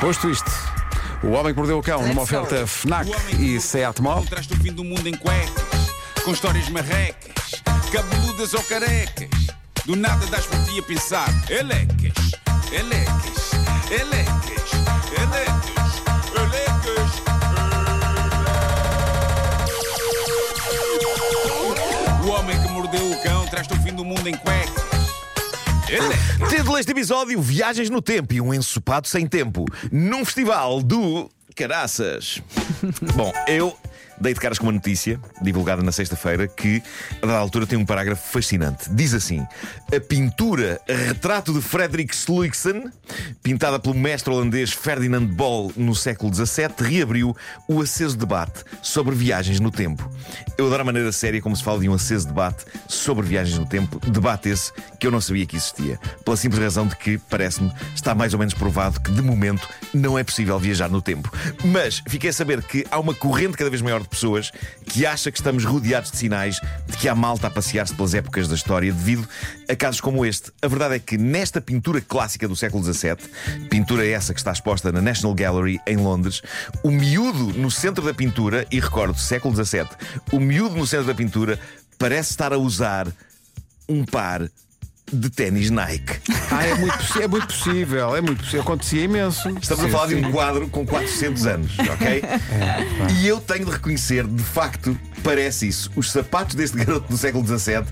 Posto isto, o homem que mordeu o cão numa oferta FNAC O homem que e Seat Mall. Traz-te o fim do mundo em cuecas, com histórias marrecas, cabeludas ou carecas. Do nada das por ti a pensar, elecas, elecas, elecas, elecas, elecas. O homem que mordeu o cão traz-te o fim do mundo em cuecas. Título deste episódio: Viagens no Tempo e um ensopado sem tempo num festival do Caraças. Bom, eu dei de caras com uma notícia divulgada na sexta-feira que, a dada altura, tem um parágrafo fascinante. Diz assim: A pintura Retrato de Frederik Sluixen, pintada pelo mestre holandês Ferdinand Bol no século XVII, reabriu o aceso debate sobre viagens no tempo. Eu adoro a maneira séria como se fala de um aceso debate sobre viagens no tempo, debate esse que eu não sabia que existia, pela simples razão de que, parece-me, está mais ou menos provado que, de momento, não é possível viajar no tempo. Mas fiquei a saber que há uma corrente cada vez maior pessoas que acha que estamos rodeados de sinais de que há malta a passear-se pelas épocas da história devido a casos como este. A verdade é que nesta pintura clássica do século XVII, pintura essa que está exposta na National Gallery em Londres, o miúdo no centro da pintura, e recordo, século XVII, o miúdo no centro da pintura parece estar a usar um par de ténis Nike. Ah, é muito, é muito possível, é muito possível. Acontecia imenso. Estamos a Sim, falar de sim. um quadro com 400 anos, ok? E eu tenho de reconhecer, de facto, parece isso. Os sapatos deste garoto do século XVII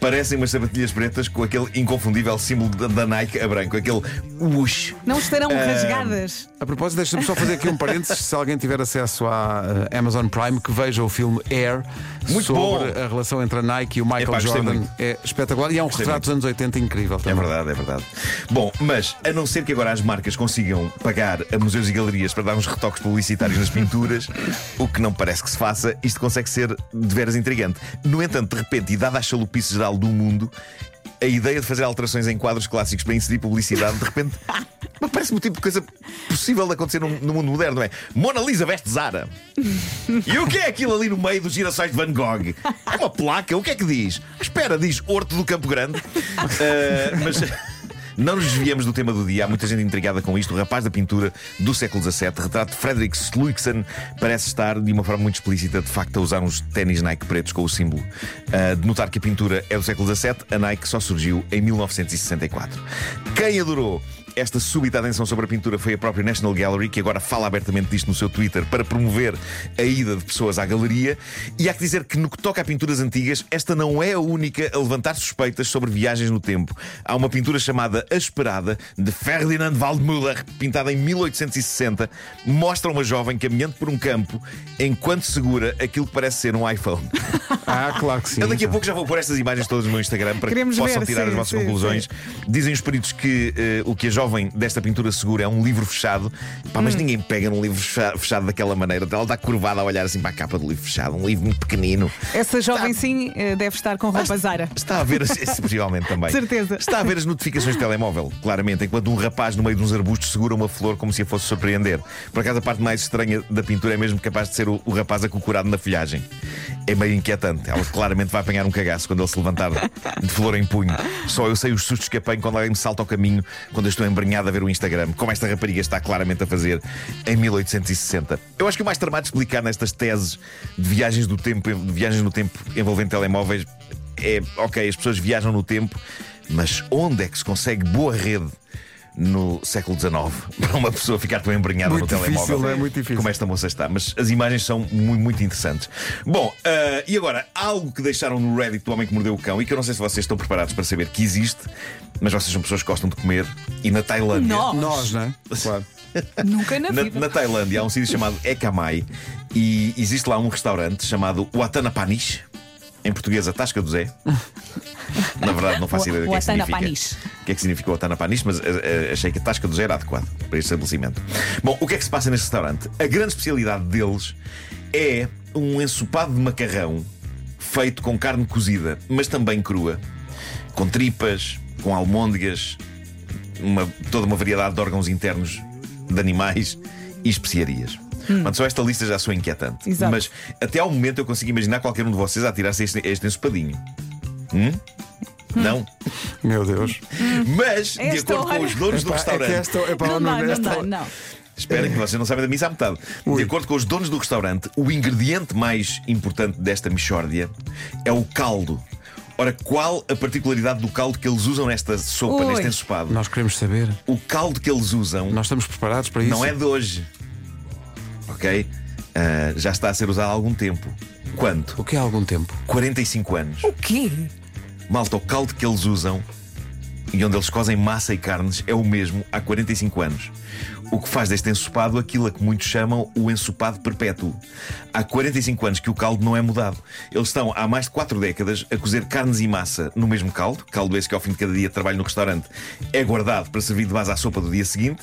parecem umas sapatilhas pretas com aquele inconfundível símbolo da, Nike a branco, aquele whoosh. Não estarão rasgadas. A propósito, deixa-me só fazer aqui um parênteses. Se alguém tiver acesso à eh, Amazon Prime, que veja o filme Air Muito sobre bom. a relação entre a Nike e o Michael Epá, Jordan. muito. É espetacular e é um Gostei retrato dos anos 80 incrível É também. verdade, é verdade. Bom, mas a não ser que agora as marcas consigam pagar a museus e galerias para dar uns retoques publicitários nas pinturas, o que não parece que se faça, isto consegue ser de veras intrigante. No entanto, de repente, e dada a chalupice geral do mundo, a ideia de fazer alterações em quadros clássicos para inserir publicidade, de repente, me parece-me o tipo de coisa possível de acontecer no, no mundo moderno, não é? Mona Lisa veste Zara. E o que é aquilo ali no meio dos girassóis de Van Gogh? É uma placa, o que é que diz? Espera, diz Horto do Campo Grande. Ah, mas. Não nos desviamos do tema do dia, há muita gente intrigada com isto. O rapaz da pintura do século XVII, retrato de Frederick Sluixen, parece estar de uma forma muito explícita, de facto, a usar uns ténis Nike pretos com o símbolo. Ah, de notar que a pintura é do século XVII, a Nike só surgiu em 1964. Quem adorou esta súbita atenção sobre a pintura foi a própria National Gallery, que agora fala abertamente disto no seu Twitter para promover a ida de pessoas à galeria. E há que dizer que, no que toca a pinturas antigas, esta não é a única a levantar suspeitas sobre viagens no tempo. Há uma pintura chamada A Esperada, de Ferdinand Waldmüller, pintada em 1860, mostra uma jovem caminhando por um campo enquanto segura aquilo que parece ser um iPhone. Ah, claro que sim. Eu daqui a pouco já vou pôr estas imagens todas no meu Instagram para Queremos que possam ver, tirar sim, as vossas sim, conclusões. Dizem os peritos que eh, o que a jovem desta pintura segura é um livro fechado. Pá, mas ninguém pega num livro fecha- fechado daquela maneira. Ela está curvada a olhar assim para a capa do livro fechado. Um livro muito pequenino. Essa jovem sim eh, deve estar com roupa Zara. Está a ver, esse, possivelmente também. Certeza. Está a ver as notificações de telemóvel, claramente, enquanto um rapaz no meio de uns arbustos segura uma flor como se a fosse surpreender. Por acaso, a parte mais estranha da pintura é mesmo capaz de ser o, o rapaz acocorado na folhagem. É meio inquietante. Ela claramente vai apanhar um cagaço quando ele se levantar de flor em punho. Só eu sei os sustos que apanho quando alguém me salta ao caminho quando eu estou embrenhado a ver o Instagram, como esta rapariga está claramente a fazer em 1860. Eu acho que o mais tramado de explicar nestas teses de viagens do tempo, de viagens no tempo envolvendo telemóveis é, ok, as pessoas viajam no tempo, mas onde é que se consegue boa rede no século XIX para uma pessoa ficar tão embrenhada Muito no difícil, telemóvel? é? Muito difícil. Como esta moça está. Mas as imagens são muito, muito interessantes. Bom, ah, e agora, algo que deixaram no Reddit do Homem que Mordeu o Cão e que eu não sei se vocês estão preparados para saber que existe, mas vocês são pessoas que gostam de comer, e na Tailândia. Nós. Nós, não é? Claro. Nunca na Na, vida. na Tailândia há um sítio chamado Ekamai e existe lá um restaurante chamado Watanapanish. Em português, a Tasca do Zé. Na verdade, não faço ideia do que é que significa. O que é que significa o Watanapanish, mas eh, eh, achei que a Tasca do Zé era adequado para este estabelecimento. Bom, o que é que se passa neste restaurante? A grande especialidade deles é um ensopado de macarrão feito com carne cozida, mas também crua, com tripas, com almôndegas, uma- toda uma variedade de órgãos internos de animais e especiarias. Portanto, só esta lista já sou inquietante. Exato. Mas até ao momento eu consigo imaginar qualquer um de vocês a tirar-se este, este ensopadinho. Hum? Não? Meu Deus. Mas, de Esta acordo com hora- os donos do Epá, é que restaurante, esta, epá, Não não, não esta- dá, não. Esperem que vocês não sabem da missa à metade. De acordo com os donos do restaurante, o ingrediente mais importante desta mixórdia é o caldo. Ora, qual a particularidade do caldo que eles usam nesta sopa, Ui. neste ensopado? Nós queremos saber. O caldo que eles usam Nós estamos preparados para isso. não é de hoje. Ok? Ah, já está a ser usado há algum tempo. Quanto? O que é algum tempo? 45 anos. O quê? Malta, o caldo que eles usam e onde eles cozem massa e carnes é o mesmo há 45 anos. O que faz deste ensopado aquilo a que muitos chamam o ensopado perpétuo. Há 45 anos que o caldo não é mudado. Eles estão há mais de 4 décadas a cozer carnes e massa no mesmo caldo, caldo esse que ao fim de cada dia de trabalho no restaurante é guardado para servir de base à sopa do dia seguinte.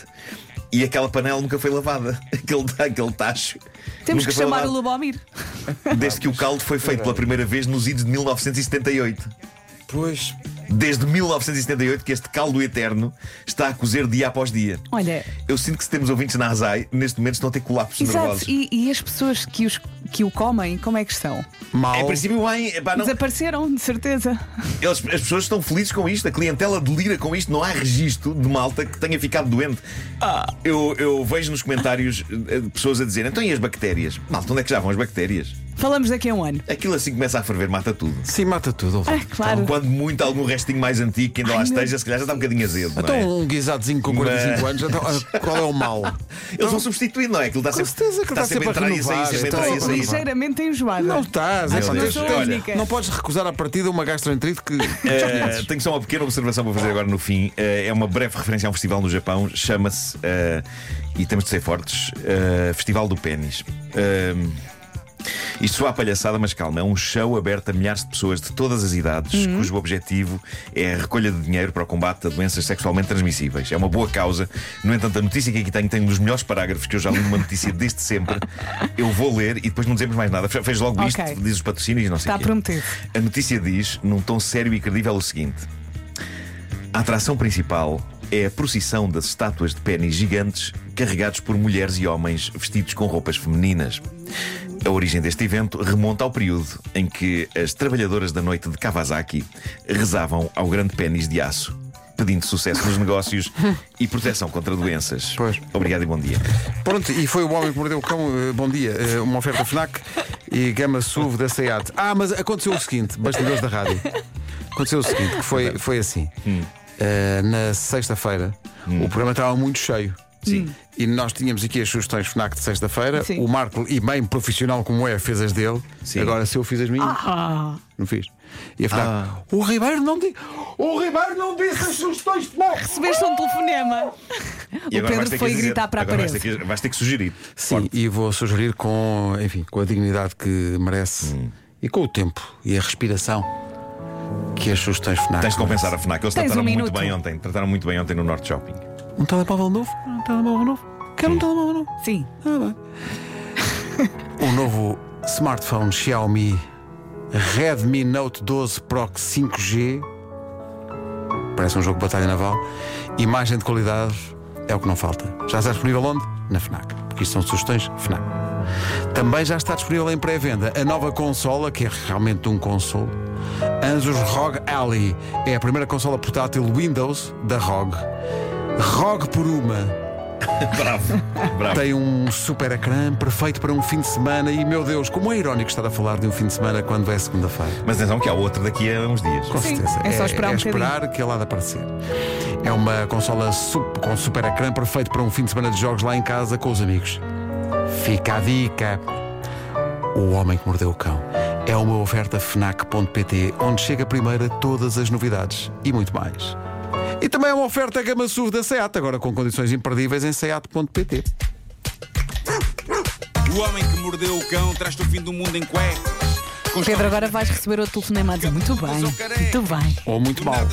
E aquela panela nunca foi lavada. Aquele, aquele tacho. Temos que chamar lavado o Lubomir. Desde que o caldo foi feito pela primeira vez nos idos de 1978. Pois. Desde 1978 que este caldo eterno está a cozer dia após dia. Olha, Eu sinto que se temos ouvintes na ASAI, neste momento estão a ter colapsos exato. nervosos. E, e as pessoas que, os, que o comem, como é que estão? Mal. Em princípio, bem, epá, não, Desapareceram, de certeza. eles- as pessoas estão felizes com isto, a clientela delira com isto, não há registro de malta que tenha ficado doente. Eu, eu vejo nos comentários eh, pessoas a dizer: então e as bactérias? Malta, onde é que já vão as bactérias? Falamos daqui a um ano. Aquilo assim começa a ferver, mata tudo. Sim, mata tudo. Ah, claro. Quando muito algum restinho mais antigo que ainda lá Ai, meu esteja, se calhar já está um bocadinho azedo. não Então, é? um guisadozinho com 45 anos, então, ah, qual é o mal? Eles vão substituir, não é? Aquilo está Com sempre, certeza que está sempre a entrar e a sair, renovar, sempre a está entrar e a sempre a sair. Ligeiramente enjoada. Não estás. É Acho pá, tens- a olha, não podes recusar à partida uma gastroenterite que. Eh, tenho só uma pequena observação para fazer agora no fim. Eh, é uma breve referência a um festival no Japão. Chama-se, eh, e temos de ser fortes, eh, Festival do Pênis. Eh, isto soa a palhaçada, mas calma, é um show aberto a milhares de pessoas de todas as idades, cujo objetivo é a recolha de dinheiro para o combate a doenças sexualmente transmissíveis. É uma boa causa. No entanto, a notícia que aqui tenho tem um dos melhores parágrafos que eu já li numa notícia desde sempre. Eu vou ler e depois não dizemos mais nada. Fe- Fez logo isto, Ok. diz os patrocínios e não sei Está quê. prometido. A notícia diz, num tom sério e credível, o seguinte: A atração principal é a procissão das estátuas de pênis gigantes carregados por mulheres e homens vestidos com roupas femininas. A origem deste evento remonta ao período em que as trabalhadoras da noite de Kawasaki rezavam ao grande pênis de aço, pedindo sucesso nos negócios e proteção contra doenças. Pois. Obrigado e bom dia. Pronto, e foi o homem que mordeu o cão. eh, Bom dia. Eh, Uma oferta Fnac e gama SUV da SEAT. Ah, mas aconteceu o seguinte: bastidores da rádio. Aconteceu o seguinte: que foi, foi assim. Eh, na sexta-feira, o programa estava muito cheio. Sim. E nós tínhamos aqui as sugestões FNAC de sexta-feira. O Marco, e bem profissional como é, fez as dele. Sim. Agora, se eu fiz as minhas, Ah, não fiz. E a FNAC, Ah. o Ribeiro não disse. O Ribeiro não disse as sugestões FNAC. recebeste um telefonema. E o Pedro foi dizer- gritar para a agora vais parede. ter que- vais ter que sugerir. Sim, e vou sugerir com, enfim, com a dignidade que merece e com o tempo e a respiração que as sugestões FNAC. Tens de compensar a FNAC. Eles Tens trataram um muito minuto. bem ontem. Trataram muito bem ontem no Norte Shopping. Um telemóvel novo? Um telemóvel novo? Quero um telemóvel novo. Sim. Ah, bem. o novo smartphone Xiaomi Redmi Note 12 Pro 5G parece um jogo de batalha naval. Imagem de qualidade é o que não falta. Já está disponível onde? Na FNAC. Porque isto são sugestões FNAC. Também já está disponível em pré-venda a nova consola, que é realmente um console. Anjos ROG Ally é a primeira consola portátil Windows da ROG. ROG por uma. Bravo, bravo. Tem um super ecrã perfeito para um fim de semana e, meu Deus, como é irónico estar a falar de um fim de semana quando é segunda-feira. Mas atenção que há outro daqui a uns dias. Com Sim, certeza. é só esperar um esperar que ele há de aparecer. É uma consola sup- com super ecrã perfeito para um fim de semana de jogos lá em casa com os amigos. Fica a dica. O Homem que Mordeu o Cão é uma oferta FNAC.pt onde chega primeiro a todas as novidades e muito mais. E também é uma oferta Gama SUV da SEAT, agora com condições imperdíveis em SEAT.pt. O homem que mordeu o cão traz-te o fim do mundo em cuecas. Pedro, agora vais receber outro telefonema a dizer muito bem. Muito bem. Ou muito mal.